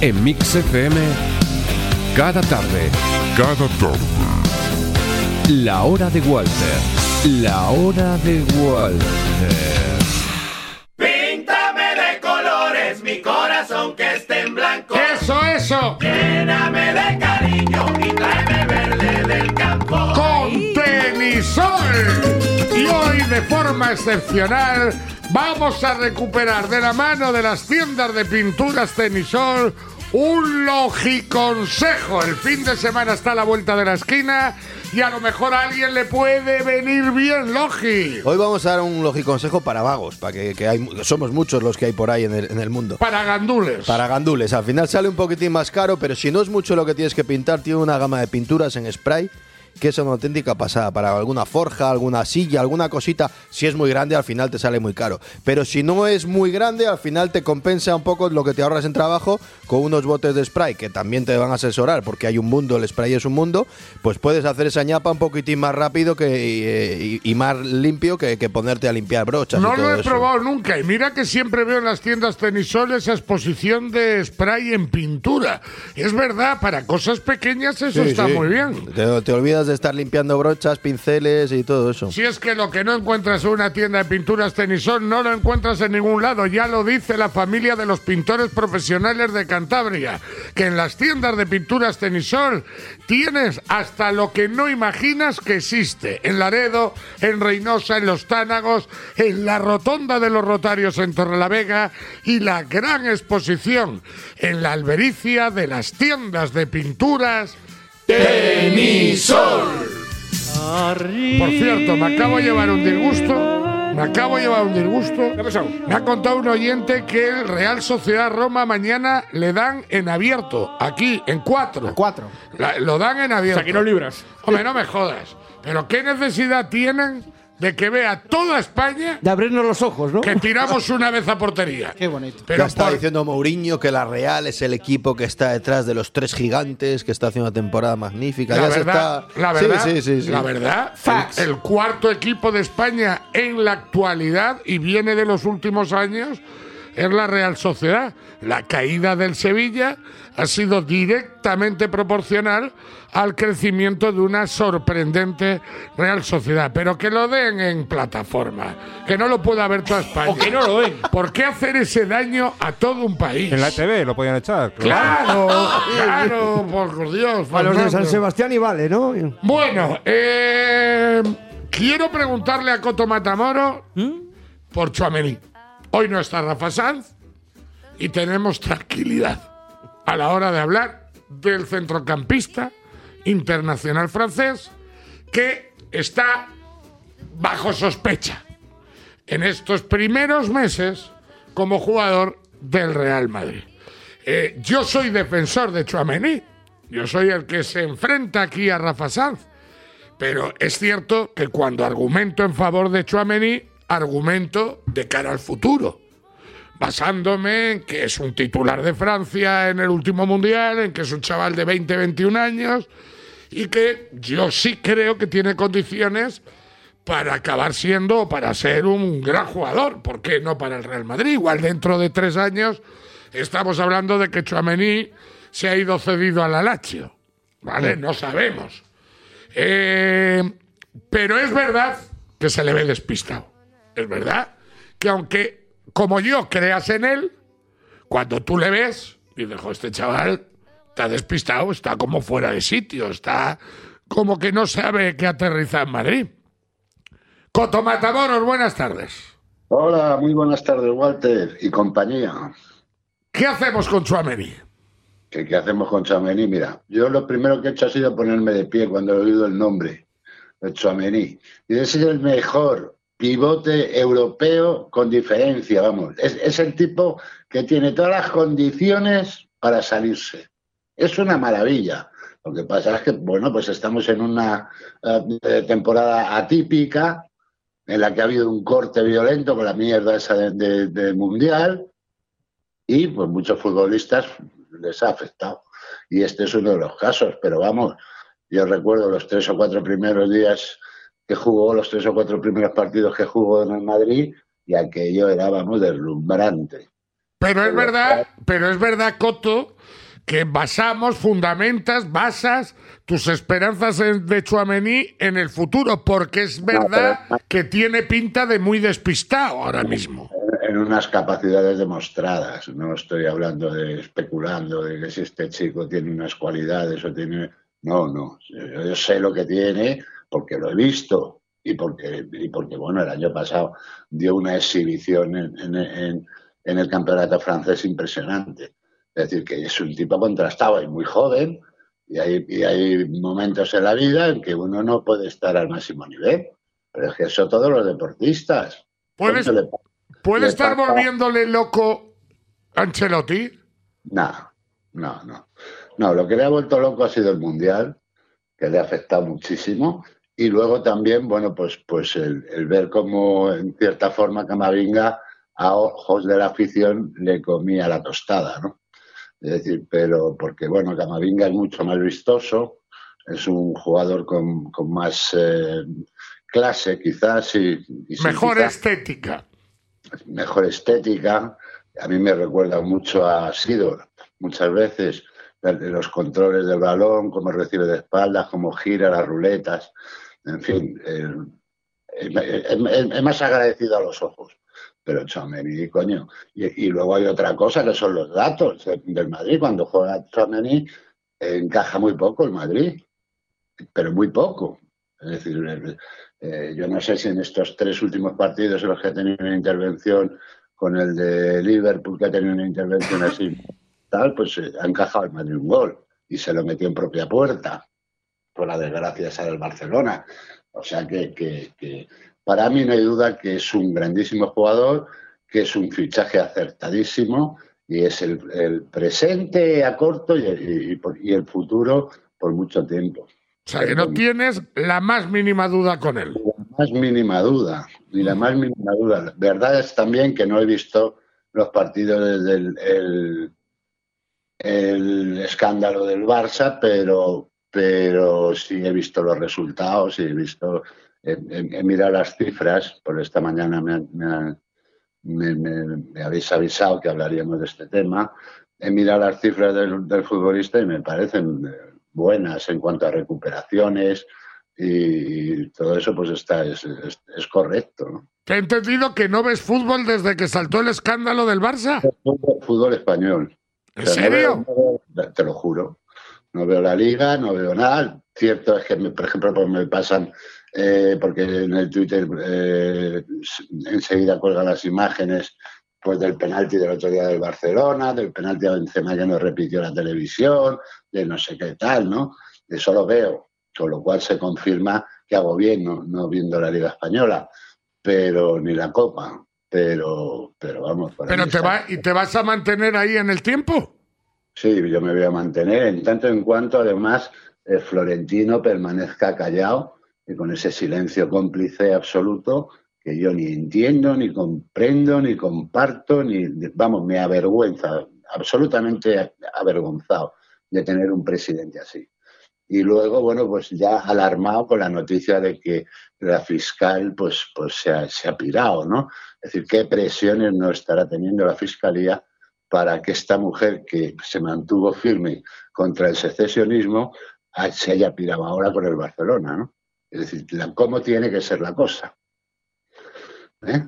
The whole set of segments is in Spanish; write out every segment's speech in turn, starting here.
En Mix FM, cada tarde. Cada tarde. La hora de Walter. La hora de Walter. Píntame de colores mi corazón que esté en blanco. ¡Eso, eso! Lléname de cariño y tráeme verde del campo. Tenisol. Y hoy, de forma excepcional, vamos a recuperar de la mano de las tiendas de pinturas Tenisol un logiconsejo. El fin de semana está a la vuelta de la esquina y a lo mejor a alguien le puede venir bien Logi. Hoy vamos a dar un logiconsejo para vagos, para que, que hay, somos muchos los que hay por ahí en el, en el mundo. Para gandules. Para gandules, al final sale un poquitín más caro, pero si no es mucho lo que tienes que pintar, tiene una gama de pinturas en spray que es una auténtica pasada. Para alguna forja, alguna silla, alguna cosita, si es muy grande, al final te sale muy caro. Pero si no es muy grande, al final te compensa un poco lo que te ahorras en trabajo con unos botes de spray que también te van a asesorar porque hay un mundo, el spray es un mundo, pues puedes hacer esa ñapa un poquitín más rápido que, y, y más limpio que, que, ponerte a limpiar brochas. No y todo lo he eso. probado nunca y mira que siempre veo en las tiendas Tenisol esa exposición de spray en pintura. Es verdad, para cosas pequeñas eso Sí, está sí. muy bien. Te, te olvidas de estar limpiando brochas, pinceles y todo eso. Si es que lo que no encuentras en una tienda de pinturas Tenisol no lo encuentras en ningún lado, ya lo dice la familia de los pintores profesionales de Cantabria, que en las tiendas de pinturas Tenisol tienes hasta lo que no imaginas que existe. En Laredo, en Reynosa, en Los Tánagos, en la Rotonda de los Rotarios en Torrelavega y la gran exposición en la albericia de las tiendas de pinturas Tenisol. Por cierto, me acabo de llevar un disgusto. Me acabo de llevar un disgusto. Me ha contado un oyente que el Real Sociedad Roma mañana le dan en abierto, aquí, en cuatro. Cuatro. La- lo dan en abierto. O sea, que no libras. Hombre, no me jodas. Pero ¿qué necesidad tienen de que vea toda España De abrirnos los ojos, ¿no? que tiramos una vez a portería? Qué bonito. Pero ya está por- diciendo Mourinho que la Real es el equipo que está detrás de los tres gigantes, que está haciendo una temporada magnífica. La ya se verdad, está. la verdad, sí, sí, sí. la verdad, Facts. el, el cuarto equipo de España en la actualidad y viene de los últimos años es la Real Sociedad. La caída del Sevilla ha sido directamente proporcional al crecimiento de una sorprendente Real Sociedad. Pero que lo den en plataforma, que no lo pueda ver toda España. O que no lo den. ¿Por qué hacer ese daño a todo un país? En la TV lo podían echar. Claro, claro, por Dios. A los de San. Sebastián y vale, ¿no? Bueno, eh, quiero preguntarle a Coto Matamoro por Chuamení. Hoy no está Rafa Sanz y tenemos tranquilidad a la hora de hablar del centrocampista internacional francés que está bajo sospecha en estos primeros meses como jugador del Real Madrid. Eh, yo soy defensor de Chuamení. Yo soy el que se enfrenta aquí a Rafa Sanz. Pero es cierto que cuando argumento en favor de Chuamení, argumento de cara al futuro. Basándome en que es un titular de Francia en el último mundial, en que es un chaval de 20, 21 años y que yo sí creo que tiene condiciones para acabar siendo o para ser un gran jugador. ¿Por qué no para el Real Madrid? Igual dentro de tres años estamos hablando de que Chuamení se ha ido cedido a la Lazio. ¿Vale? No sabemos. Eh, pero es verdad que se le ve despistado. Es verdad que aunque como yo creas en él, cuando tú le ves, dices, "Jo, este chaval está despistado, está como fuera de sitio, está como que no sabe que aterriza en Madrid. Coto Matamoros, buenas tardes. Hola, muy buenas tardes, Walter y compañía. ¿Qué hacemos con Chuamení? ¿Qué, qué hacemos con Chouameni? Mira, yo lo primero que he hecho ha sido ponerme de pie cuando he oído el nombre de Chouameni. Y es el mejor pivote europeo con diferencia, vamos. Es, el tipo que tiene todas las condiciones para salirse. Es una maravilla. Lo que pasa es que, bueno, pues estamos en una eh, temporada atípica en la que ha habido un corte violento con la mierda esa de, de- del Mundial y pues muchos futbolistas les ha afectado. Y este es uno de los casos, pero vamos, yo recuerdo los tres o cuatro primeros días que jugó, los tres o cuatro primeros partidos que jugó en el Madrid y aquello era, vamos, deslumbrante. Pero es verdad, pero es verdad, Coto, que basamos, fundamentas, basas tus esperanzas de Chuamení en el futuro, porque es verdad que tiene pinta de muy despistado ahora mismo. en unas capacidades demostradas. No estoy hablando de especulando de que si este chico tiene unas cualidades o tiene. No, no. Yo sé lo que tiene porque lo he visto y porque, y porque bueno, el año pasado dio una exhibición en, en- en- en el campeonato francés impresionante. Es decir, que es un tipo contrastado y muy joven. Y hay, y hay momentos en la vida en que uno no puede estar al máximo nivel. Pero es que eso todos los deportistas. ¿Puedes, de- ¿puede le estar pasa- volviéndole loco Ancelotti? No, no, no. No, lo que le ha vuelto loco ha sido el Mundial, que le ha afectado muchísimo. Y luego también, bueno, pues, pues el, el ver cómo, en cierta forma, Camavinga, a ojos de la afición, le comía la tostada, ¿no? Es decir, pero porque, bueno, Camavinga es mucho más vistoso, es un jugador con, con más eh, clase, quizás, y, Mejor estética. mejor estética. A mí me recuerda mucho a Sidor, muchas veces, los controles del balón, cómo recibe de espaldas, cómo gira las ruletas, en fin, eh, es, es- es más agradecido a los ojos. Pero Chouameni, coño. Y, y luego hay otra cosa que son los datos del Madrid. Cuando juega Chouameni, eh, encaja muy poco el Madrid, pero muy poco. Es decir, eh, eh, yo no sé si en estos tres últimos partidos en los que ha tenido una intervención con el de Liverpool, que ha tenido una intervención así, tal, pues eh, ha encajado el Madrid un gol y se lo metió en propia puerta, por la desgracia esa del Barcelona. O sea que, que- que para mí no hay duda que es un grandísimo jugador, que es un fichaje acertadísimo y es el, el presente a corto y el, y por- y el futuro por mucho tiempo. O sea, que no tienes la más mínima duda con él. la más mínima duda, ni la más mínima duda. Verdad es también que no he visto los partidos desde el, el- el escándalo del Barça, pero, pero sí he visto los resultados y he visto, he, he- he mirado las cifras, por esta mañana me, me me- me- habéis avisado que hablaríamos de este tema. He mirado las cifras del, del futbolista y me parecen eh, buenas en cuanto a recuperaciones y, todo eso pues está es, es- es correcto. ¿no? Te he entendido que no ves fútbol desde que saltó el escándalo del Barça. Fútbol, fútbol español. ¿En O sea, no serio? veo- no veo- te lo juro. No veo la liga, no veo nada. Cierto es que, me- por ejemplo, pues me pasan, eh, porque en el Twitter eh, enseguida cuelgan las imágenes pues del penalti del otro día del Barcelona, del penalti a Benzema que no repitió la televisión, de no sé qué tal, ¿no? Eso lo veo, con lo cual se confirma que hago bien no, no viendo la Liga Española, pero ni la Copa, pero, pero vamos. para Pero te va, ¿y te vas a mantener ahí en el tiempo? Sí, yo me voy a mantener en tanto en cuanto además eh, Florentino permanezca callado y con ese silencio cómplice absoluto que yo ni entiendo, ni comprendo, ni comparto, ni vamos, me avergüenza, absolutamente avergonzado de tener un presidente así. Y luego, bueno, pues ya alarmado con la noticia de que la fiscal pues, pues se, ha, se ha pirado, ¿no? Es decir, qué presiones no estará teniendo la fiscalía para que esta mujer que se mantuvo firme contra el secesionismo ah, se haya pirado ahora con el Barcelona, ¿no? Es decir, ¿cómo tiene que ser la cosa? ¿Eh?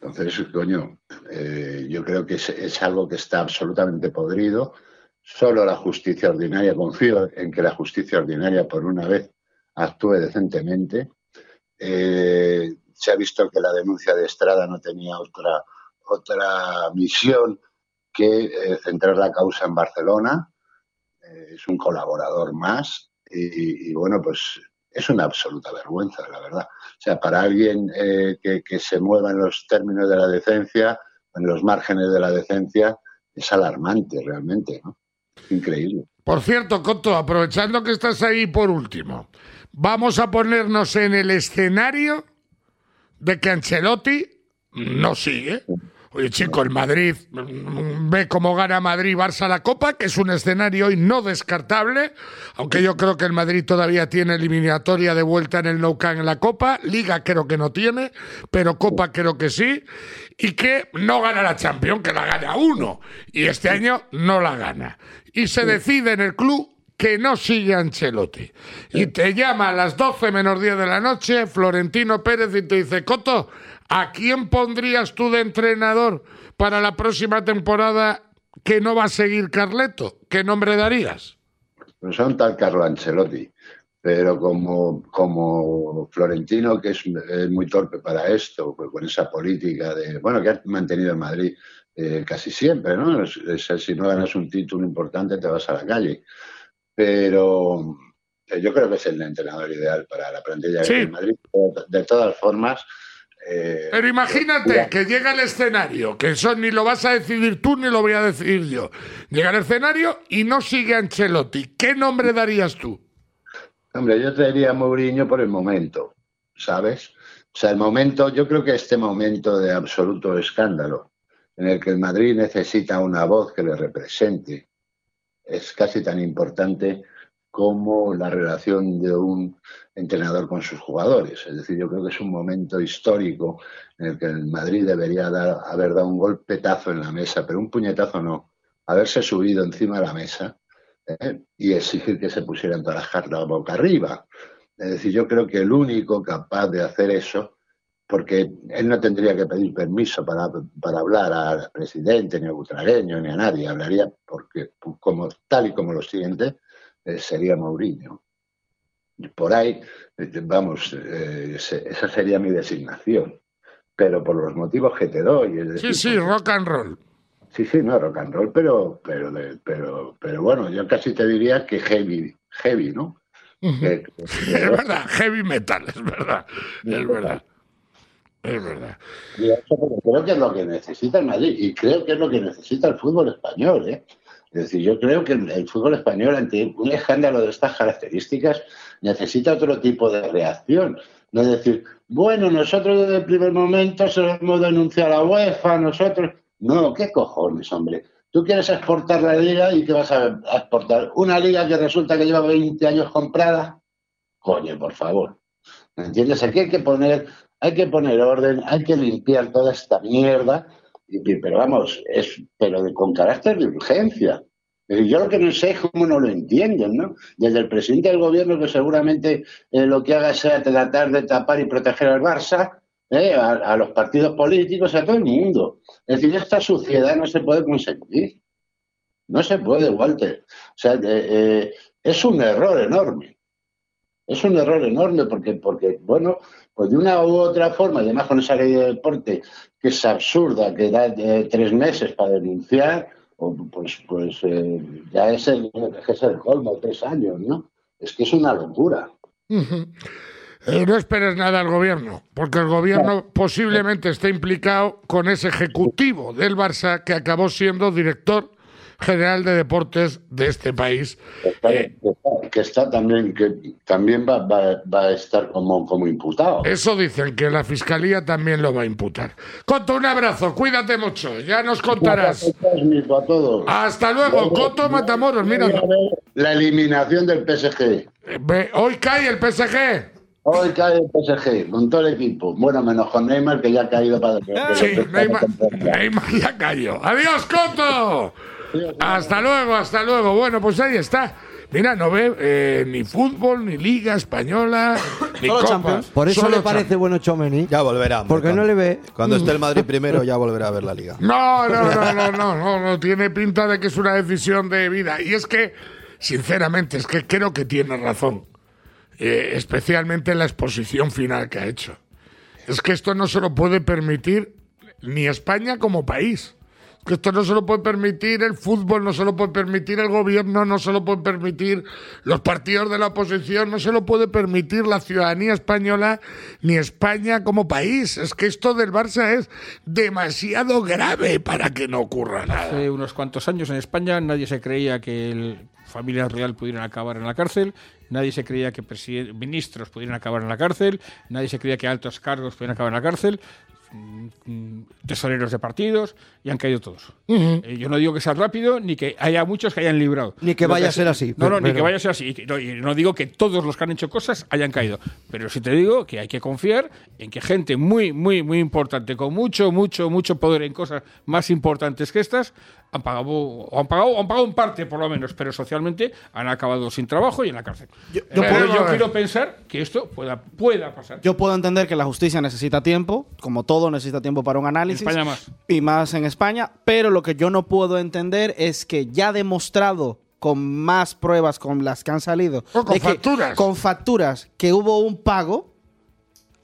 Entonces, coño, eh, yo creo que es, es algo que está absolutamente podrido. Solo la justicia ordinaria, confío en que la justicia ordinaria por una vez actúe decentemente. Eh, se ha visto que la denuncia de Estrada no tenía otra, otra misión que eh, centrar la causa en Barcelona. Eh, es un colaborador más y, y, bueno, pues es una absoluta vergüenza, la verdad. O sea, para alguien eh, que, que, se mueva en los términos de la decencia, en los márgenes de la decencia, es alarmante realmente, ¿no? Increíble. Por cierto, Coto, aprovechando que estás ahí por último, vamos a ponernos en el escenario de que Ancelotti no sigue. Oye, chico, el Madrid ve cómo gana Madrid Barça la Copa, que es un escenario hoy no descartable, aunque yo creo que el Madrid todavía tiene eliminatoria de vuelta en el Nou Camp en la Copa, Liga creo que no tiene, pero Copa creo que sí, y que no gana la Champions, que la gana uno, y este año no la gana. Y se decide en el club que no sigue Ancelotti. Y te llama a las 12 menos 10 de la noche Florentino Pérez y te dice, Coto, ¿a quién pondrías tú de entrenador para la próxima temporada que no va a seguir Carleto? ¿Qué nombre darías? Pues a un tal Carlo Ancelotti. Pero como, como Florentino, que es, es muy torpe para esto, pues con esa política de, bueno, que ha mantenido en Madrid eh, casi siempre, ¿no? Es- es- si no ganas un título importante te vas a la calle. Pero eh, yo creo que es el entrenador ideal para la plantilla Sí. de Madrid. De todas formas, eh, Pero imagínate que llega el escenario, que eso ni lo vas a decidir tú ni lo voy a decidir yo. Llega el escenario y no sigue Ancelotti. ¿Qué nombre darías tú? Hombre, yo te diría Mourinho por el momento, ¿sabes? O sea, el momento, yo creo que este momento de absoluto escándalo, en el que el Madrid necesita una voz que le represente, es casi tan importante como la relación de un entrenador con sus jugadores. Es decir, yo creo que es un momento histórico en el que el Madrid debería dar- haber dado un golpetazo en la mesa, pero un puñetazo no, haberse subido encima de la mesa ¿eh? y exigir que se pusieran todas las cartas boca arriba. Es decir, yo creo que el único capaz de hacer eso, porque él no tendría que pedir permiso para, hablar al presidente, ni a Butragueño, ni a nadie, hablaría porque como tal y como lo siguiente eh, sería Mourinho. Por ahí, eh, vamos, eh, esa sería mi designación. Pero por los motivos que te doy. es Sí, decir, sí, rock and roll. Sí, sí, no, rock and roll, pero, pero, pero, pero bueno, yo casi te diría que heavy, heavy, ¿no? Que- que- Es verdad, heavy metal, es verdad. Es verdad. Es verdad. y eso porque creo que es lo que necesita el Madrid y creo que es lo que necesita el fútbol español, ¿eh? Es decir, yo creo que el fútbol español ante un escándalo de estas características necesita otro tipo de reacción. No es decir, bueno, nosotros desde el primer momento se lo hemos denunciado a la UEFA, nosotros... No, ¿qué cojones, hombre? Tú quieres exportar la liga y ¿qué vas a exportar? Una liga que resulta que lleva 20 años comprada. Coño, por favor. ¿Me entiendes? Aquí hay que poner, hay que poner orden, hay que limpiar toda esta mierda, pero vamos, es, pero con carácter de urgencia. Yo lo que no sé es cómo no lo entienden, ¿no? Desde el presidente del gobierno, que seguramente eh, lo que haga sea tratar de tapar y proteger al Barça, ¿eh? a, los partidos políticos, a todo el mundo. Es decir, esta suciedad no se puede conseguir. No se puede, Walter. O sea, eh, es un error enorme. Es un error enorme porque, porque, bueno, pues de una u otra forma, y además con esa ley de deporte que es absurda, que da eh, tres meses para denunciar, o, pues, pues eh, ya es el, es el colmo, tres años, ¿no? Es que es una locura. Eh, no esperes nada al gobierno, porque el gobierno posiblemente esté implicado con ese ejecutivo del Barça que acabó siendo director general de deportes de este país. Que está, Eh, que también, que también va, va- va a estar como, como imputado. Eso dicen que la fiscalía también lo va a imputar. Coto, un abrazo, cuídate mucho, ya nos contarás. Cósmico a todos. Hasta luego, Coto Matamoros, mira, La eliminación del PSG. eh, hoy cae el PSG. Hoy cae el PSG con todo el equipo. Bueno, menos con Neymar, que ya ha caído para Sí, Neymar, Neymar ya cayó. ¡Adiós, Coto! Hasta luego, hasta luego. Bueno, pues ahí está. Mira, no ve eh, ni fútbol, ni Liga Española, ni Solo Copa. Champions. Por eso Solo le parece Champions. bueno Chomeni. Ya volverá. hombre, Porque no cuando- le ve. Cuando esté el Madrid primero, ya volverá a ver la liga. No, no, no, no, no, no, no, tiene pinta de que es una decisión de vida. Y es que, sinceramente, es que creo que tiene razón. Eh, especialmente en la exposición final que ha hecho. Es que esto no se lo puede permitir ni España como país. Que esto no se lo puede permitir el fútbol, no se lo puede permitir el gobierno, no se lo puede permitir los partidos de la oposición, no se lo puede permitir la ciudadanía española ni España como país. Es que esto del Barça es demasiado grave para que no ocurra nada. Hace unos cuantos años en España nadie se creía que el familia real pudieran acabar en la cárcel, nadie se creía que ministros pudieran acabar en la cárcel, nadie se creía que altos cargos pudieran acabar en la cárcel. Mm, tesoreros de partidos y han caído todos. Eh, yo no digo que sea rápido ni que haya muchos que hayan librado. Ni que vaya a ser así, No, no, pero- ni que vaya a ser así. No, y no digo que todos los que han hecho cosas hayan caído. Pero sí te digo que hay que confiar en que gente muy, muy, muy importante, con mucho, mucho, mucho poder en cosas más importantes que estas, han pagado, o han pagado, o han pagado en parte por lo menos, pero socialmente han acabado sin trabajo y en la cárcel. yo Pero puedo- yo quiero pensar que esto pueda, pueda pasar. Yo puedo entender que la justicia necesita tiempo, como todo necesita tiempo para un análisis. En España más. Y más en España, pero lo que yo no puedo entender es que ya demostrado con más pruebas con las que han salido, O con de que- facturas. con facturas, que hubo un pago,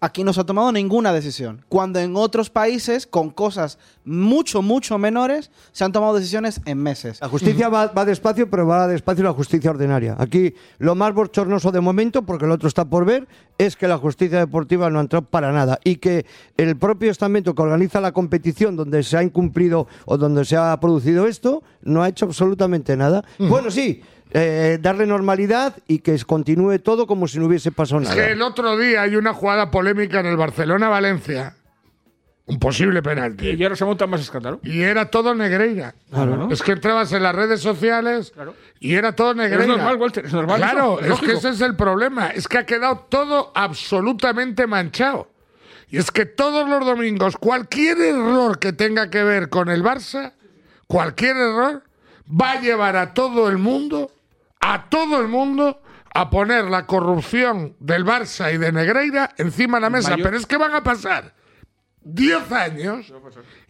aquí no se ha tomado ninguna decisión. Cuando en otros países, con cosas mucho, mucho menores, se han tomado decisiones en meses. La justicia va, va despacio, pero va despacio la justicia ordinaria. Aquí lo más bochornoso de momento, porque el otro está por ver, es que la justicia deportiva no ha entrado para nada y que el propio estamento que organiza la competición donde se ha incumplido o donde se ha producido esto no ha hecho absolutamente nada. Bueno, sí, eh, darle normalidad y que continúe todo como si no hubiese pasado Es nada. que el otro día hay una jugada polémica en el Barcelona-Valencia. Un posible penalti. Y ahora se monta más escándalo. Y era todo Negreira. Es que entrabas en las redes sociales Claro. y era todo Negreira. Es normal, Walter, es normal Claro, eso, es es que ese es el problema. Es que ha quedado todo absolutamente manchado. Y es que todos los domingos, cualquier error que tenga que ver con el Barça, cualquier error, va a llevar a todo el mundo, a todo el mundo, a poner la corrupción del Barça y de Negreira encima de la mesa. Mayor- Pero es que van a pasar 10 años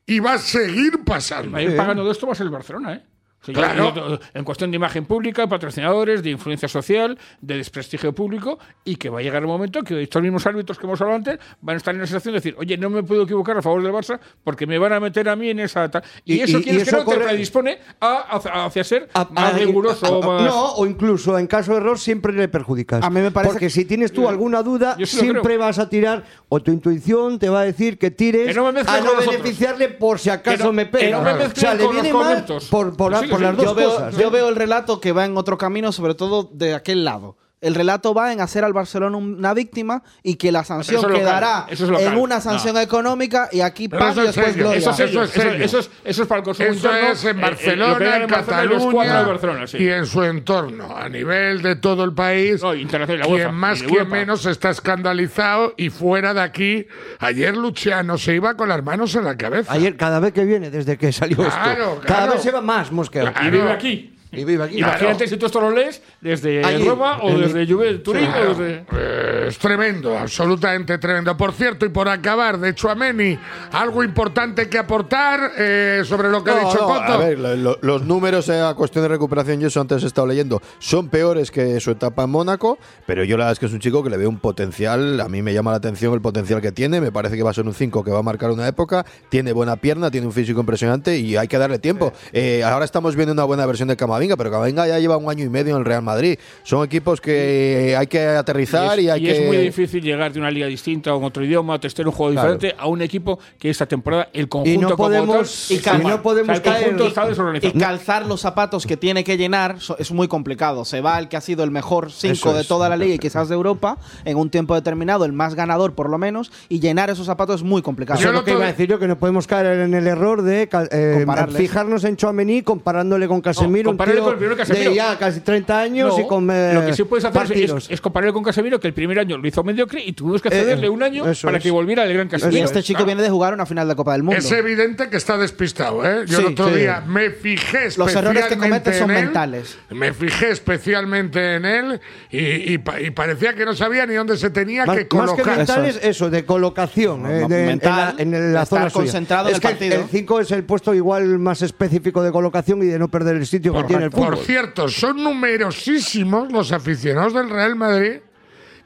y va a seguir pasando. Ir pagando de esto va a ser el Barcelona, ¿eh? Claro. yo- en cuestión de imagen pública, patrocinadores, de influencia social, de desprestigio público, y que va a llegar el momento que estos mismos árbitros que hemos hablado antes van a estar en esa situación de decir, oye, no me puedo equivocar a favor del Barça porque me van a meter a mí en esa. ta-". Y, Y- eso y- y que no te corre- predispone a, hacia, hacia ser A- más a- riguroso a- o más. No, o incluso en caso de error siempre le perjudicas. A mí me parece Porque que- si tienes tú alguna duda, siempre creo. vas a tirar, o tu intuición te va a decir que tires Que no me mezcles a no beneficiarle por si acaso Que no- me que pega. no me o sea, le viene mal por, por, Sí, por sí, las sí. dos yo veo, yo ¿eh? veo el relato que va en otro camino, sobre todo de aquel lado. El relato va en hacer al Barcelona una víctima y que la sanción eso es local, quedará eso es local. en una sanción No. económica y aquí paz y es después serio, gloria. Eso es, Eso es eso, es, eso es para el consumo Eso interno. es en eh, eh, Barcelona, en Cataluña de Barcelona, sí. y en su entorno. A nivel de todo el país, No, internacional, la quien UEFA, más, quien menos está escandalizado y fuera de aquí. Ayer Luciano se iba con las manos en la cabeza. Ayer, cada vez que viene, desde que salió Claro, esto, cada claro. vez se va más mosqueado. Y vive aquí. Y vive aquí. Imagínate si tú esto lo lees desde Allí, Roma o en- desde Juve, Turín o desde. Eh, es tremendo, absolutamente tremendo. Por cierto, y por acabar, de Chuameni, algo importante que aportar eh, sobre lo que ha No, dicho no, Coto. a ver, lo- lo- los números en la cuestión de recuperación, yo eso antes he estado leyendo, son peores que su etapa en Mónaco, pero yo la verdad es que es un chico que le veo un potencial, a mí me llama la atención el potencial que tiene, me parece que va a ser un 5 que va a marcar una época, tiene buena pierna, tiene un físico impresionante y hay que darle tiempo. Eh, ahora estamos viendo una buena versión de Camavinga, pero Camavinga ya lleva un año y medio en el Real Madrid. Son equipos que hay que aterrizar y, es, hay y que... es muy difícil llegar de una liga distinta o en otro idioma, testar un juego Claro. diferente a un equipo que esta temporada el conjunto Y no como podemos- tal, y está no podemos O sea, caer- y calzar los zapatos que tiene que llenar es muy complicado. Se va el que ha sido el mejor 5 Eso de es. toda la liga y quizás de Europa en un tiempo determinado, el más ganador por lo menos, y llenar esos zapatos es muy complicado. Eso Yo es lo lo que iba a decir yo, que no podemos caer en el error de eh, fijarnos en Chouameni comparándole con Casemiro, un compararle con el primero Casemiro. de ya casi 30 años No, y con eh, lo que sí puedes hacer es- es, es compararlo con Casemiro, que el primer año lo hizo mediocre y tuvimos que cederle eh, un año para es. que volviera el gran y Casemiro. este chico viene de jugar una final de Copa del Mundo. Es evidente que está despistado, ¿eh? Yo Sí, el otro sí. día me fijé Los errores que especialmente comete son en él, mentales. Me fijé especialmente en él y, y y parecía que no sabía ni dónde se tenía Más, que más que colocar. mentales, eso, de colocación. eh, de- mental, en la, en la zona suya. concentrado en es el que partido. El 5 es el puesto igual más específico de colocación y de no perder el sitio que tiene el Por cierto, son numerosísimos los aficionados del Real Madrid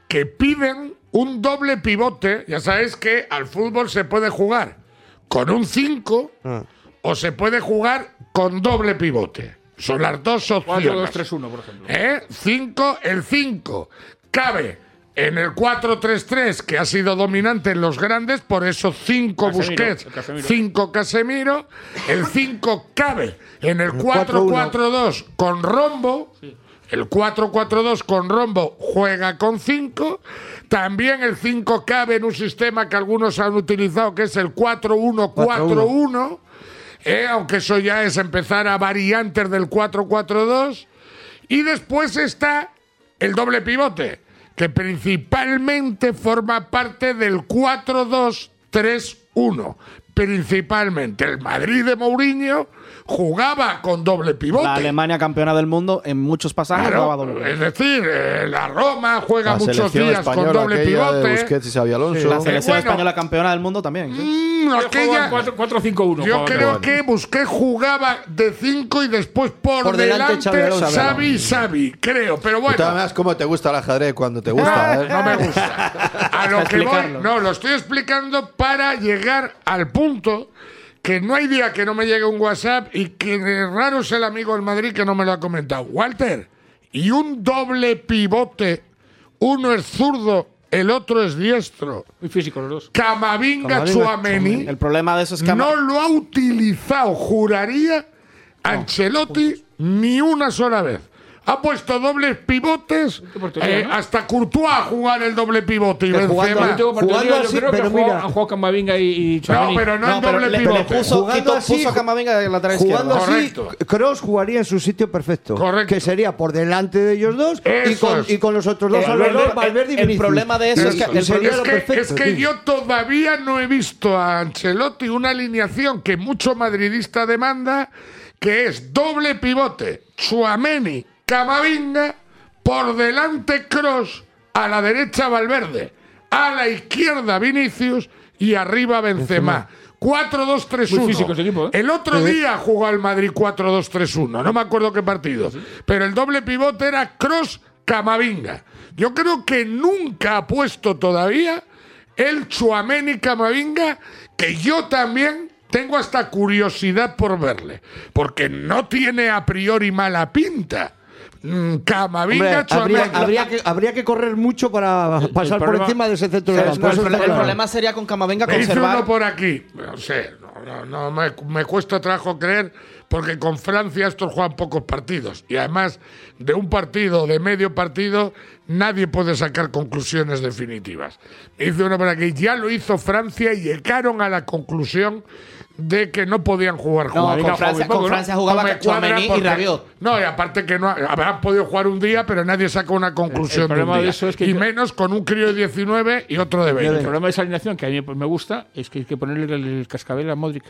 que piden un doble pivote. Ya sabéis que al fútbol se puede jugar con un 5 Ah. o se puede jugar con doble pivote. Son las dos opciones. 4-2-3-1, por ejemplo. ¿Eh? Cinco, el 5 cabe en el 4-3-3 que ha sido dominante en los grandes, por eso 5 Casemiro, Busquets, el Casemiro. 5 Casemiro, el 5 cabe en el 4-4-2 con rombo, El 4-4-2 con rombo juega con 5. También el 5 cabe en un sistema que algunos han utilizado, que es el 4-1-4-1. eh, aunque eso ya es empezar a variantes del 4-4-2. Y después está el doble pivote, que principalmente forma parte del 4-2-3-1. Principalmente el Madrid de Mourinho jugaba con doble pivote. La Alemania campeona del mundo en muchos pasajes Claro, jugaba doble. es decir, eh, la Roma juega La muchos días con doble pivote. Busquets y Alonso. La selección bueno. española campeona del mundo también. ¿sí? Mm, aquella- 4-5-1. yo creo que Busquets jugaba de 5 y después por, Por delante delante. Xavi y Xavi, creo. Pero bueno, además, ¿cómo te gusta el ajedrez cuando te gusta? Eh? no me gusta. A lo que voy, no, lo estoy explicando para llegar al punto que no hay día que no me llegue un WhatsApp y que raro es el amigo del Madrid que no me lo ha comentado. Walter, y un doble pivote, uno es zurdo, el otro es diestro. Muy físicos los dos. Camavinga Camavinga, Chuameni El problema de eso es que no lo ha utilizado, juraría, Ancelotti ni una sola vez. Ha puesto dobles pivotes, eh, ¿no? hasta Courtois a jugar el doble pivote y Que jugando- Benzema. Jugando yo así, creo que pero han jugado- mira. han jugado Camavinga y, y No, pero no, No, en pero doble le, pero le pivote. puso, Jugando así, puso a Camavinga de lateral Jugando así. Cross jugaría en su sitio perfecto. Correcto. Que sería por delante de ellos dos y Eso con, es. y con los otros dos el- Valverde y el problema de eso es que el es lo que, perfecto, es que sí. yo todavía no he visto a Ancelotti una alineación que mucho madridista demanda, que es doble pivote, Chuameni, Camavinga, por delante Cross, a la derecha Valverde, a la izquierda Vinicius y arriba Benzema. 4-2-3-1. Muy físico ese equipo, ¿eh? El otro día jugó el Madrid 4-2-3-1, no me acuerdo qué partido. Pero el doble pivote era Cross Camavinga. Yo creo que nunca ha puesto todavía el Chuameni Camavinga, que yo también tengo hasta curiosidad por verle, porque no tiene a priori mala pinta. Camavinga, habría, habría que, habría que correr mucho para pasar por encima de ese centro de El, campo. eso el- problema sería con Camavinga Me hizo conservar. uno por aquí. No sé, no, no, no, me, me cuesta trabajo creer porque con Francia estos juegan pocos partidos. Y además, de un partido, de medio partido, nadie puede sacar conclusiones definitivas. Me hizo uno por aquí. Ya lo hizo Francia y llegaron a la conclusión de que no podían jugar No, juntos. con Francia, poco, con. Francia No Tchouaméni y Rabiot. No, y aparte que no habrán podido jugar un día, pero nadie saca una conclusión El de un de día. eso es que y yo- menos con un crío de 19 y otro de 20. El problema de esa alineación que a mí pues, me gusta es que hay que ponerle el, el cascabel a Modric.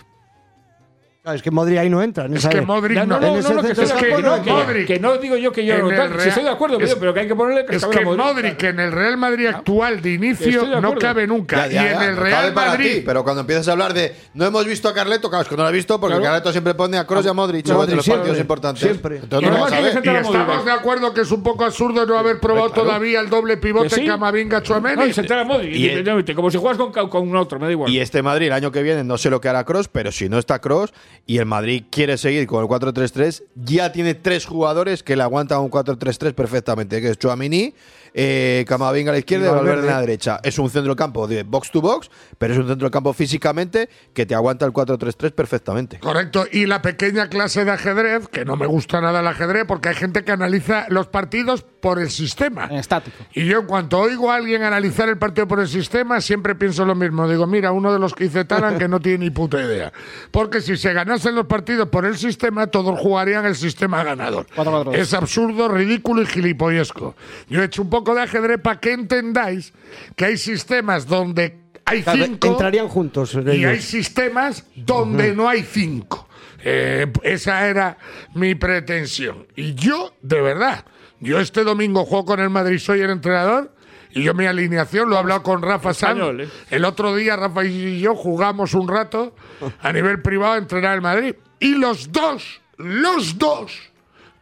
Es que Modric ahí no entra. en Es que Modric no, no, no, no, no, que no, que- no digo yo que yo no Real- si estoy de acuerdo, es- pero que hay que ponerle Es que Modric. Modric en el Real Madrid actual de inicio de no cabe nunca. Ya, ya, y en ya, el no Real cabe para Madrid. ti, pero cuando empiezas a hablar de no hemos visto a Carleto, claro, es que no lo he visto porque Claro. Carleto siempre pone a Kroos y a Modric Modric en los siempre, partidos importantes. siempre. Entonces Y no Y estamos de acuerdo que es un poco absurdo no haber probado todavía el doble pivote. Camavinga No, Chuameni. a Modric. Como si juegas con, un otro, me da igual. Y este Madrid el año que viene no sé lo que hará Cross, pero si no está Cross y el Madrid quiere seguir con el 4-3-3, ya tiene tres jugadores que le aguantan un 4-3-3 perfectamente, que es Chouamini, eh, Camavinga a la izquierda y Valverde Valverde. a la derecha. Es un centro de campo de box to box, pero es un centro de campo físicamente que te aguanta el 4-3-3 perfectamente. Correcto, y la pequeña clase de ajedrez, que no me gusta nada el ajedrez, porque hay gente que analiza los partidos por el sistema. En estático. Y yo, en cuanto oigo a alguien analizar el partido por el sistema, siempre pienso lo mismo. Digo, mira, uno de los que hice Talan que no tiene ni puta idea. Porque si se ganasen los partidos por el sistema, todos jugarían el sistema ganador. 4-4-2. Es absurdo, ridículo y gilipollesco. Yo he hecho un poco de ajedrez para que entendáis que hay sistemas donde hay cinco entrarían juntos. y ellos. hay sistemas donde no hay cinco. Eh, esa era mi pretensión. Y yo, de verdad, yo este domingo juego con el Madrid, soy el entrenador. Y yo mi alineación lo he hablado con Rafa Sanz. Español, ¿eh? El otro día Rafa y yo jugamos un rato a nivel privado a entrenar el Madrid. Y los dos, los dos,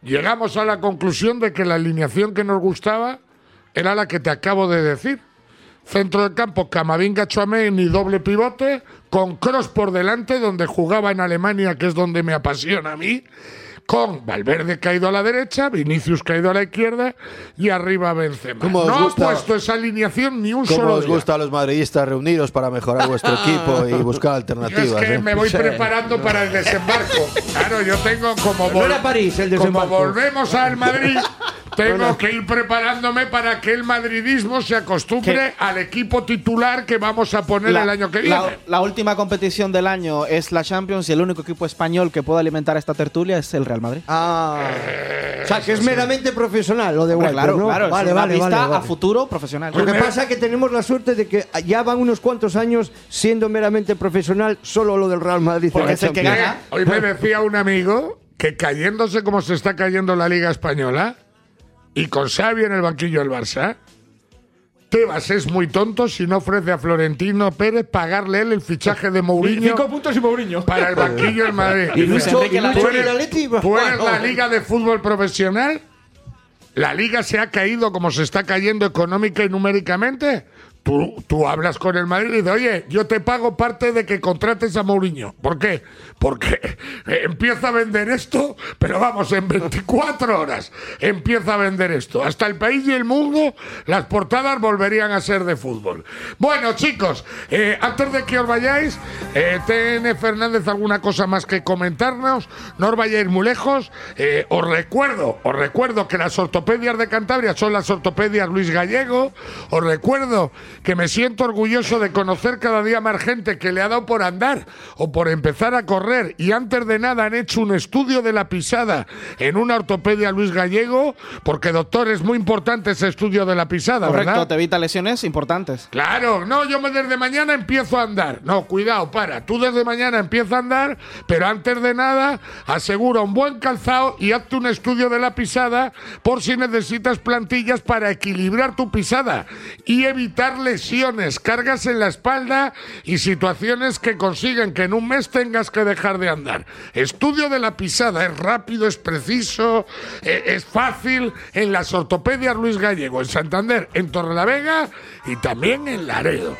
llegamos a la conclusión de que la alineación que nos gustaba era la que te acabo de decir. Centro del campo, Camavinga, Chouameni, doble pivote, con Cross por delante, donde jugaba en Alemania, que es donde me apasiona a mí, con Valverde caído a la derecha, Vinicius caído a la izquierda y arriba Benzema. ¿Cómo os no gusta- ha puesto esa alineación ni un ¿Cómo solo os día. gusta a los madridistas reuniros para mejorar vuestro equipo y buscar Yo alternativas? es que eh? me voy preparando para el desembarco. Claro, yo tengo como, No era París el como desembarco. volvemos al Madrid, Tengo que ir preparándome para que el madridismo se acostumbre ¿Qué? al equipo titular que vamos a poner el año que viene. la- la última competición del año es la Champions y el único equipo español que puede alimentar esta tertulia es el Real Madrid. Ah. O sea, que es meramente profesional lo de Walter, claro, ¿no? claro, vale, es una vale, vista vale, a vale. futuro profesional. Lo que pasa es que tenemos la suerte de que ya van unos cuantos años siendo meramente profesional solo lo del Real Madrid. Porque la es el que gana. Hoy me decía un amigo que cayéndose como se está cayendo la Liga Española y con Xavi en el banquillo del Barça, Tebas es muy tonto si no ofrece a Florentino Pérez pagarle él el fichaje de Mourinho Cinco puntos y Mourinho. para el banquillo del Madrid. Y Lucho ¿Tú tú eres la liga de fútbol profesional? ¿La liga se ha caído como se está cayendo económica y numéricamente? Tú, tú hablas con el Madrid y dices, oye, yo te pago parte de que contrates a Mourinho. ¿Por qué? Porque eh, empieza a vender esto, pero vamos, en 24 horas empieza a vender esto. Hasta el país y el mundo, las portadas volverían a ser de fútbol. Bueno, chicos, eh, antes de que os vayáis, eh, ¿tiene Fernández alguna cosa más que comentarnos? No os vayáis muy lejos. Eh, os recuerdo, os recuerdo que las ortopedias de Cantabria son las ortopedias Luis Gallego. Os recuerdo que me siento orgulloso de conocer cada día más gente que le ha dado por andar o por empezar a correr y antes de nada han hecho un estudio de la pisada en una ortopedia Luis Gallego, porque doctor es muy importante ese estudio de la pisada, Correcto, ¿verdad? te evita lesiones importantes. Claro, no, yo desde mañana empiezo a andar. No, cuidado, para. Tú desde mañana empieza a andar, pero antes de nada, asegura un buen calzado y hazte un estudio de la pisada por si necesitas plantillas para equilibrar tu pisada y evitar lesiones, cargas en la espalda y situaciones que consiguen que en un mes tengas que dejar de andar. Estudio de la pisada es rápido, es preciso, eh, es fácil en las ortopedias Luis Gallego, en Santander, en Torrelavega y también en Laredo.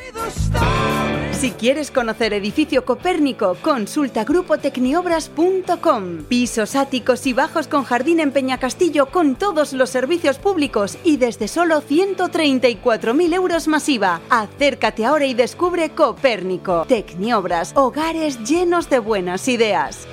Si quieres conocer Edificio Copérnico, consulta grupotecniobras.com. Pisos áticos y bajos con jardín en Peñacastillo con todos los servicios públicos y desde solo 134.000 euros Acércate ahora y descubre Copérnico. Tecniobras, hogares llenos de buenas ideas.